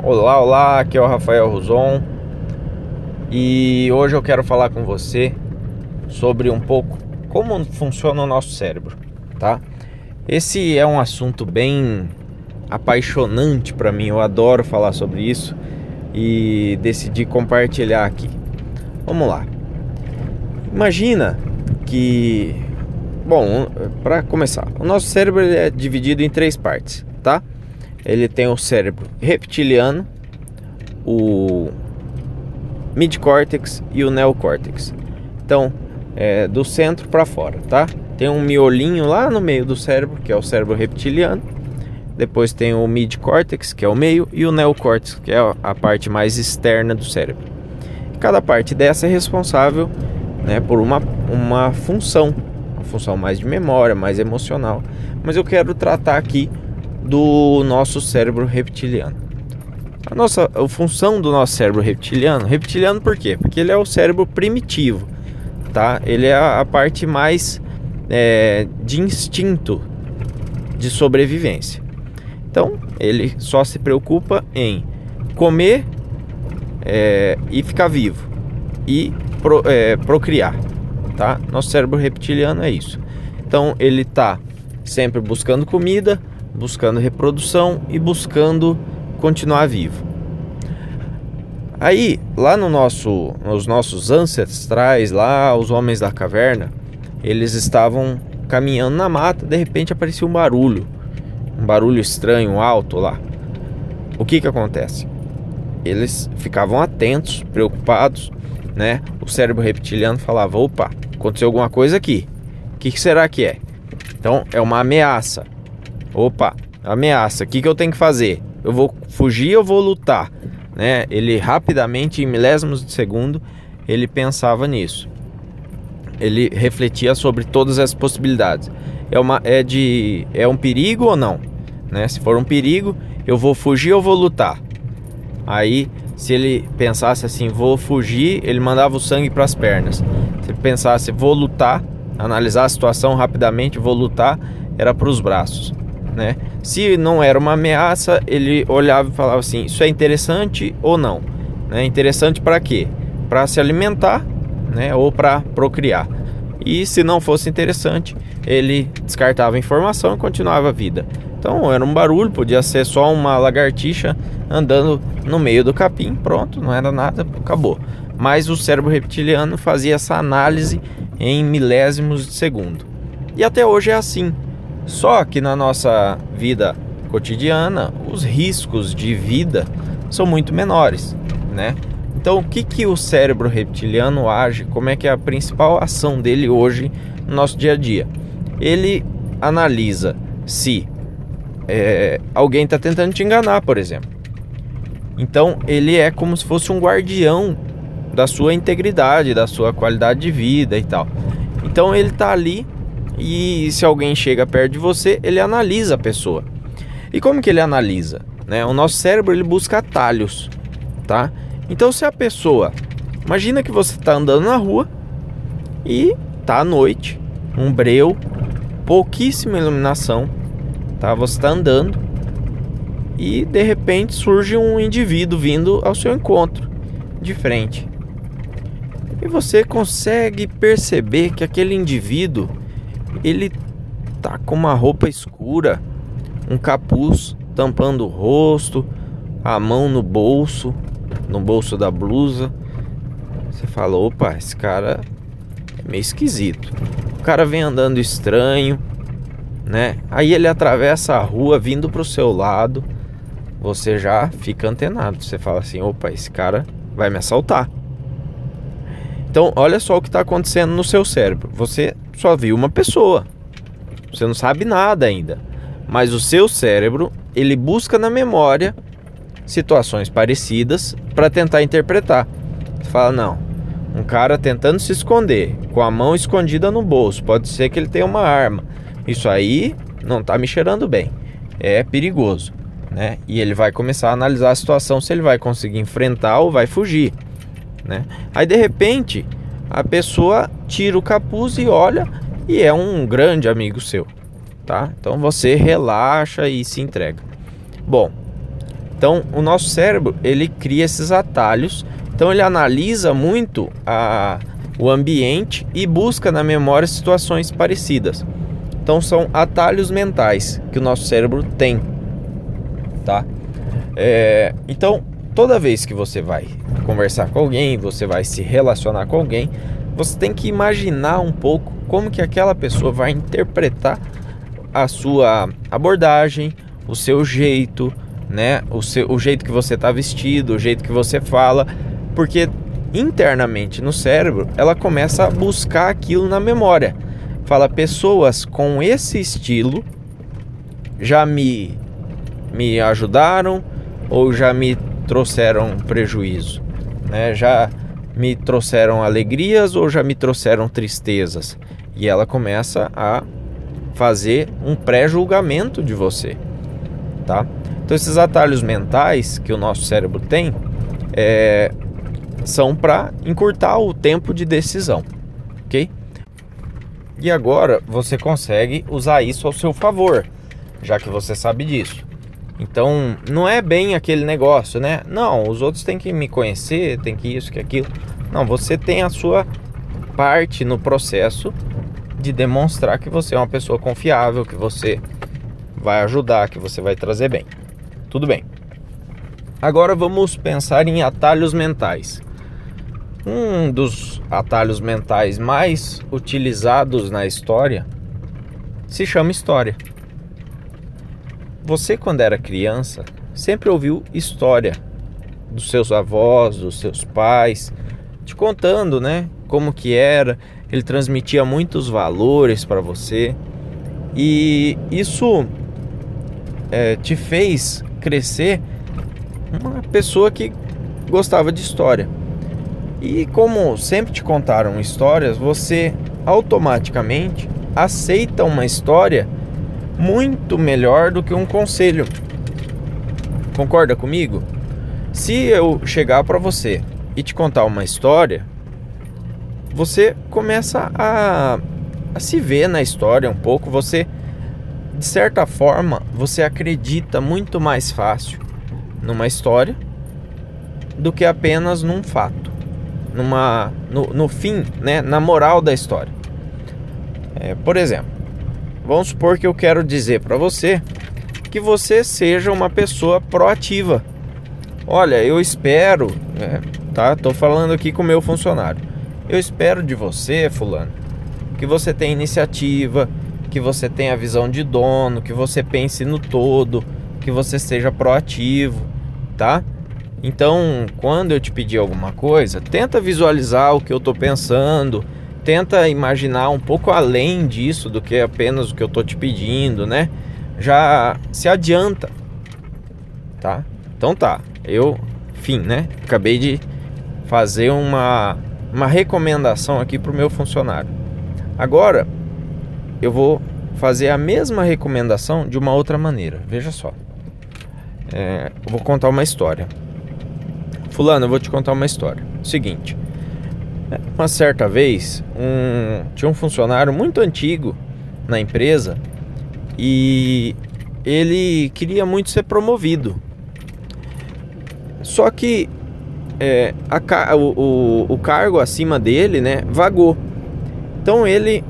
Olá, olá, aqui é o Rafael Ruzon e hoje eu quero falar com você sobre um pouco como funciona o nosso cérebro, tá? Esse é um assunto bem apaixonante para mim, eu adoro falar sobre isso e decidi compartilhar aqui. Vamos lá. Imagina que, bom, para começar, o nosso cérebro é dividido em três partes, tá? Ele tem o cérebro reptiliano, o midcórtex e o neocórtex. Então, é do centro para fora, tá? Tem um miolinho lá no meio do cérebro, que é o cérebro reptiliano. Depois tem o midcórtex, que é o meio, e o neocórtex, que é a parte mais externa do cérebro. Cada parte dessa é responsável né, por uma, uma função, uma função mais de memória, mais emocional. Mas eu quero tratar aqui do nosso cérebro reptiliano. A nossa a função do nosso cérebro reptiliano, reptiliano por quê? Porque ele é o cérebro primitivo, tá? Ele é a, a parte mais é, de instinto de sobrevivência. Então, ele só se preocupa em comer é, e ficar vivo e pro, é, procriar, tá? Nosso cérebro reptiliano é isso. Então, ele está sempre buscando comida, buscando reprodução e buscando continuar vivo. Aí, lá no nosso, nos nossos ancestrais, lá os homens da caverna, eles estavam caminhando na mata, de repente aparecia um barulho, um barulho estranho, alto lá. O que que acontece? Eles ficavam atentos, preocupados, né? O cérebro reptiliano falava: opa, aconteceu alguma coisa aqui. O que, que será que é? Então é uma ameaça. Opa, ameaça. O que, que eu tenho que fazer? Eu vou fugir ou vou lutar? Né? Ele rapidamente, em milésimos de segundo, ele pensava nisso. Ele refletia sobre todas as possibilidades. É, uma, é, de, é um perigo ou não? Né? Se for um perigo, eu vou fugir ou vou lutar? Aí, se ele pensasse assim, vou fugir, ele mandava o sangue para as pernas. Se ele pensasse, vou lutar, analisar a situação rapidamente, vou lutar, era para os braços né? Se não era uma ameaça, ele olhava e falava assim: isso é interessante ou não? Né? Interessante para quê? Para se alimentar, né? Ou para procriar. E se não fosse interessante, ele descartava a informação e continuava a vida. Então era um barulho, podia ser só uma lagartixa andando no meio do capim, pronto, não era nada, acabou. Mas o cérebro reptiliano fazia essa análise em milésimos de segundo. E até hoje é assim. Só que na nossa vida cotidiana, os riscos de vida são muito menores, né? Então, o que, que o cérebro reptiliano age? Como é que é a principal ação dele hoje no nosso dia a dia? Ele analisa se é, alguém está tentando te enganar, por exemplo. Então, ele é como se fosse um guardião da sua integridade, da sua qualidade de vida e tal. Então, ele está ali e se alguém chega perto de você, ele analisa a pessoa. E como que ele analisa? Né? O nosso cérebro ele busca atalhos, tá? Então se a pessoa, imagina que você está andando na rua e tá à noite, um breu, pouquíssima iluminação, tá? Você está andando e de repente surge um indivíduo vindo ao seu encontro de frente. E você consegue perceber que aquele indivíduo ele tá com uma roupa escura, um capuz tampando o rosto, a mão no bolso, no bolso da blusa. Você fala, opa, esse cara é meio esquisito. O cara vem andando estranho, né? Aí ele atravessa a rua vindo pro seu lado. Você já fica antenado. Você fala assim, opa, esse cara vai me assaltar. Então, olha só o que está acontecendo no seu cérebro. Você só viu uma pessoa. Você não sabe nada ainda. Mas o seu cérebro, ele busca na memória situações parecidas para tentar interpretar. Você fala, não, um cara tentando se esconder, com a mão escondida no bolso, pode ser que ele tenha uma arma. Isso aí não está me cheirando bem. É perigoso, né? E ele vai começar a analisar a situação se ele vai conseguir enfrentar ou vai fugir, né? Aí de repente, a pessoa tira o capuz e olha e é um grande amigo seu, tá? Então você relaxa e se entrega. Bom, Então, o nosso cérebro ele cria esses atalhos. Então, ele analisa muito a, o ambiente e busca na memória situações parecidas. Então, são atalhos mentais que o nosso cérebro tem, tá? É, então, toda vez que você vai conversar com alguém, você vai se relacionar com alguém, você tem que imaginar um pouco como que aquela pessoa vai interpretar a sua abordagem, o seu jeito, né? O, seu, o jeito que você está vestido, o jeito que você fala, porque internamente no cérebro ela começa a buscar aquilo na memória. Fala, pessoas com esse estilo já me, me ajudaram ou já me trouxeram prejuízo, né? Já me trouxeram alegrias ou já me trouxeram tristezas. E ela começa a fazer um pré-julgamento de você, tá? Então esses atalhos mentais que o nosso cérebro tem é, são para encurtar o tempo de decisão, ok? E agora você consegue usar isso ao seu favor, já que você sabe disso. Então não é bem aquele negócio, né? Não, os outros têm que me conhecer, tem que isso, que aquilo. Não, você tem a sua parte no processo de demonstrar que você é uma pessoa confiável, que você vai ajudar, que você vai trazer bem. Tudo bem. Agora vamos pensar em atalhos mentais. Um dos atalhos mentais mais utilizados na história se chama história. Você, quando era criança, sempre ouviu história dos seus avós, dos seus pais, te contando, né, como que era. Ele transmitia muitos valores para você e isso é, te fez crescer uma pessoa que gostava de história. E como sempre te contaram histórias, você automaticamente aceita uma história muito melhor do que um conselho. Concorda comigo? Se eu chegar para você e te contar uma história, você começa a, a se ver na história um pouco, você de certa forma, você acredita muito mais fácil numa história do que apenas num fato, numa, no, no fim, né, na moral da história. É, por exemplo, vamos supor que eu quero dizer para você que você seja uma pessoa proativa. Olha, eu espero, é, tá? Tô falando aqui com o meu funcionário. Eu espero de você, fulano, que você tenha iniciativa, que você tenha visão de dono, que você pense no todo, que você seja proativo, tá? Então, quando eu te pedir alguma coisa, tenta visualizar o que eu tô pensando, tenta imaginar um pouco além disso do que apenas o que eu tô te pedindo, né? Já se adianta, tá? Então tá, eu, fim, né? Acabei de fazer uma, uma recomendação aqui pro meu funcionário. Agora, eu vou fazer a mesma recomendação de uma outra maneira. Veja só. É, eu vou contar uma história. Fulano, eu vou te contar uma história. Seguinte. Uma certa vez, um, tinha um funcionário muito antigo na empresa e ele queria muito ser promovido. Só que é, a, o, o, o cargo acima dele, né, vagou. Então ele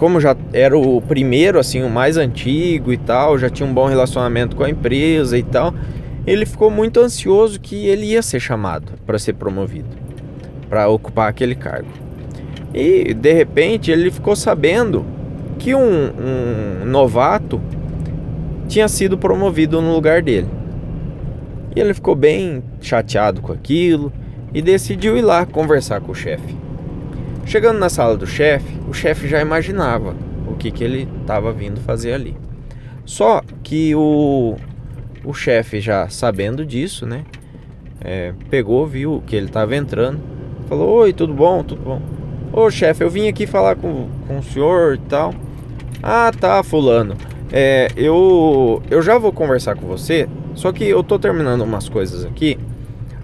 como já era o primeiro, assim, o mais antigo e tal, já tinha um bom relacionamento com a empresa e tal, ele ficou muito ansioso que ele ia ser chamado para ser promovido, para ocupar aquele cargo. E de repente ele ficou sabendo que um, um novato tinha sido promovido no lugar dele. E ele ficou bem chateado com aquilo e decidiu ir lá conversar com o chefe. Chegando na sala do chefe, o chefe já imaginava o que, que ele estava vindo fazer ali. Só que o, o chefe, já sabendo disso, né? É, pegou, viu que ele estava entrando, falou: Oi, tudo bom? Tudo bom? Ô chefe, eu vim aqui falar com, com o senhor e tal. Ah, tá, Fulano. É, eu, eu já vou conversar com você, só que eu tô terminando umas coisas aqui.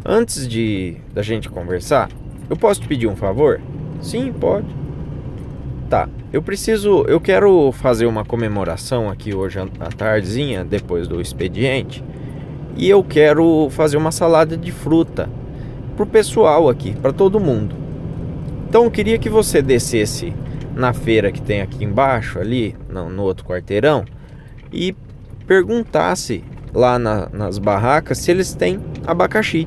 Antes de da gente conversar, eu posso te pedir um favor? Sim, pode. Tá, eu preciso, eu quero fazer uma comemoração aqui hoje à tardezinha, depois do expediente. e eu quero fazer uma salada de fruta pro pessoal aqui, para todo mundo. Então eu queria que você descesse na feira que tem aqui embaixo, ali no, no outro quarteirão, e perguntasse lá na, nas barracas se eles têm abacaxi.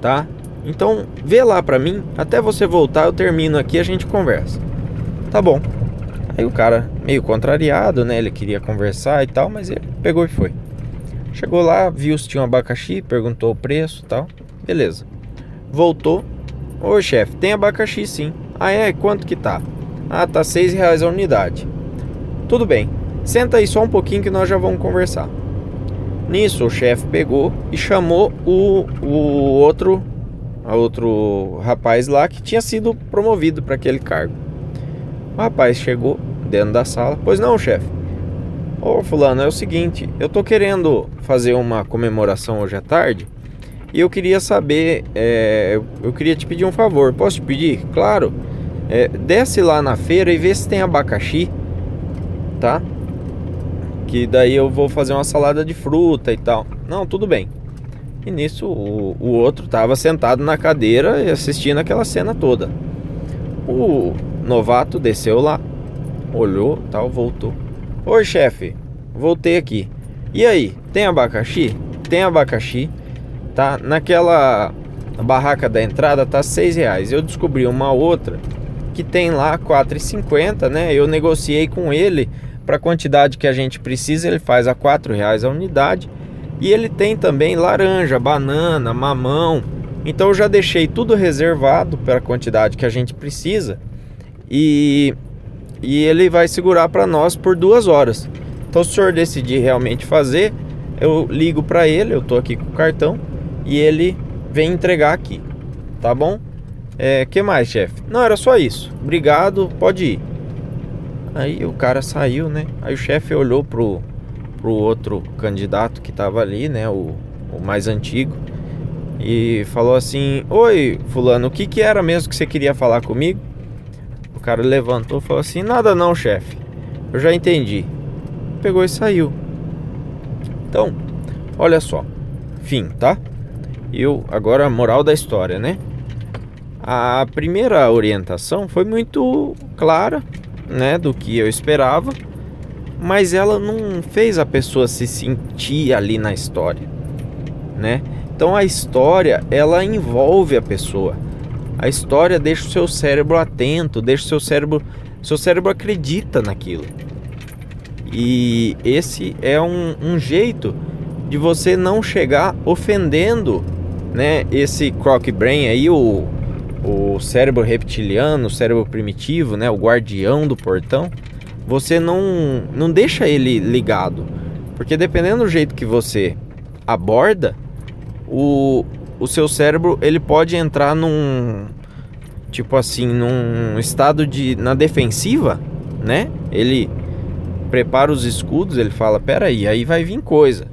Tá? Então vê lá pra mim, até você voltar eu termino aqui a gente conversa. Tá bom. Aí o cara, meio contrariado, né? Ele queria conversar e tal, mas ele pegou e foi. Chegou lá, viu se tinha um abacaxi, perguntou o preço tal. Beleza. Voltou. Ô chefe, tem abacaxi sim. Ah é? Quanto que tá? Ah, tá seis reais a unidade. Tudo bem. Senta aí só um pouquinho que nós já vamos conversar. Nisso o chefe pegou e chamou o, o outro outro rapaz lá que tinha sido promovido para aquele cargo. O rapaz chegou dentro da sala. Pois não, chefe. Ô fulano, é o seguinte, eu tô querendo fazer uma comemoração hoje à tarde e eu queria saber, é, eu queria te pedir um favor. Posso te pedir? Claro. É, desce lá na feira e vê se tem abacaxi, tá? Que daí eu vou fazer uma salada de fruta e tal. Não, tudo bem. E nisso o, o outro tava sentado na cadeira e assistindo aquela cena toda. O novato desceu lá, olhou, tal, voltou. Oi, chefe, voltei aqui. E aí, tem abacaxi? Tem abacaxi. Tá naquela barraca da entrada tá seis reais. Eu descobri uma outra que tem lá 4,50, né? Eu negociei com ele para a quantidade que a gente precisa, ele faz a R$ reais a unidade. E ele tem também laranja, banana, mamão. Então eu já deixei tudo reservado para a quantidade que a gente precisa. E, e ele vai segurar para nós por duas horas. Então se o senhor decidir realmente fazer, eu ligo para ele, eu tô aqui com o cartão e ele vem entregar aqui. Tá bom? É, que mais, chefe? Não, era só isso. Obrigado, pode ir. Aí o cara saiu, né? Aí o chefe olhou pro, pro outro candidato que tava ali, né? O, o mais antigo. E falou assim: Oi, Fulano, o que, que era mesmo que você queria falar comigo? Cara levantou e falou assim: Nada não, chefe. Eu já entendi. Pegou e saiu. Então, olha só. Fim, tá? Eu, agora a moral da história, né? A primeira orientação foi muito clara, né, do que eu esperava, mas ela não fez a pessoa se sentir ali na história, né? Então a história ela envolve a pessoa. A história deixa o seu cérebro atento, deixa o seu cérebro, seu cérebro acredita naquilo. E esse é um, um jeito de você não chegar ofendendo, né? Esse croc brain aí, o o cérebro reptiliano, o cérebro primitivo, né, o guardião do portão, você não, não deixa ele ligado. Porque dependendo do jeito que você aborda, o, o seu cérebro ele pode entrar num tipo assim, num estado de na defensiva, né? Ele prepara os escudos, ele fala: "Pera aí, vai vir coisa".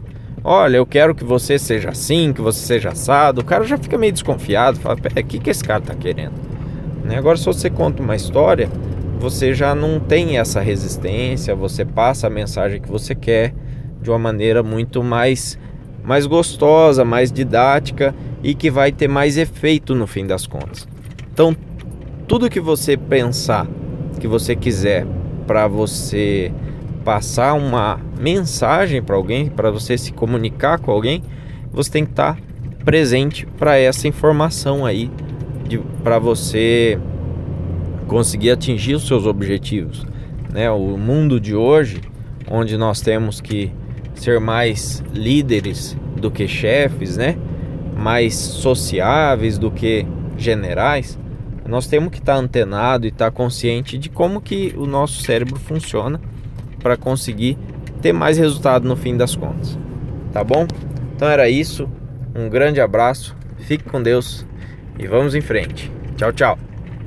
Olha, eu quero que você seja assim, que você seja assado. O cara já fica meio desconfiado, fala, o que, que esse cara tá querendo? Né? Agora, se você conta uma história, você já não tem essa resistência, você passa a mensagem que você quer de uma maneira muito mais, mais gostosa, mais didática e que vai ter mais efeito no fim das contas. Então, tudo que você pensar, que você quiser para você passar uma mensagem para alguém, para você se comunicar com alguém, você tem que estar tá presente para essa informação aí, para você conseguir atingir os seus objetivos. Né? O mundo de hoje, onde nós temos que ser mais líderes do que chefes, né? mais sociáveis do que generais, nós temos que estar tá antenado e estar tá consciente de como que o nosso cérebro funciona para conseguir ter mais resultado no fim das contas. Tá bom? Então era isso. Um grande abraço. Fique com Deus e vamos em frente. Tchau, tchau.